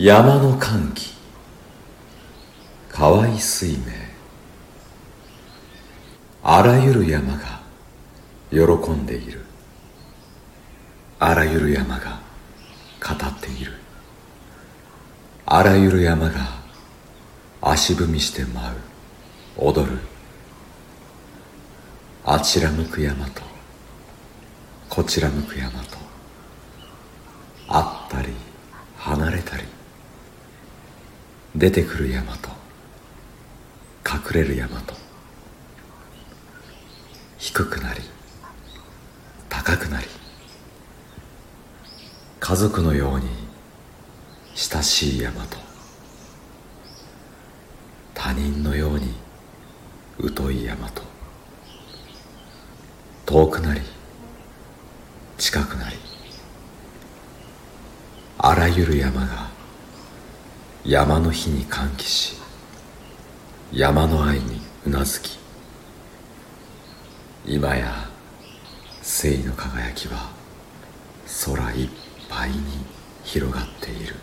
山の歓喜。河合水明。あらゆる山が喜んでいる。あらゆる山が語っている。あらゆる山が足踏みして舞う。踊る。あちら向く山とこちら向く山と会ったり離れたり出てくる山と隠れる山と低くなり高くなり家族のように親しい山と他人のように疎い山と遠くなり近くなりあらゆる山が山の日に歓喜し山の愛にうなずき今や聖の輝きは空いっぱいに広がっている。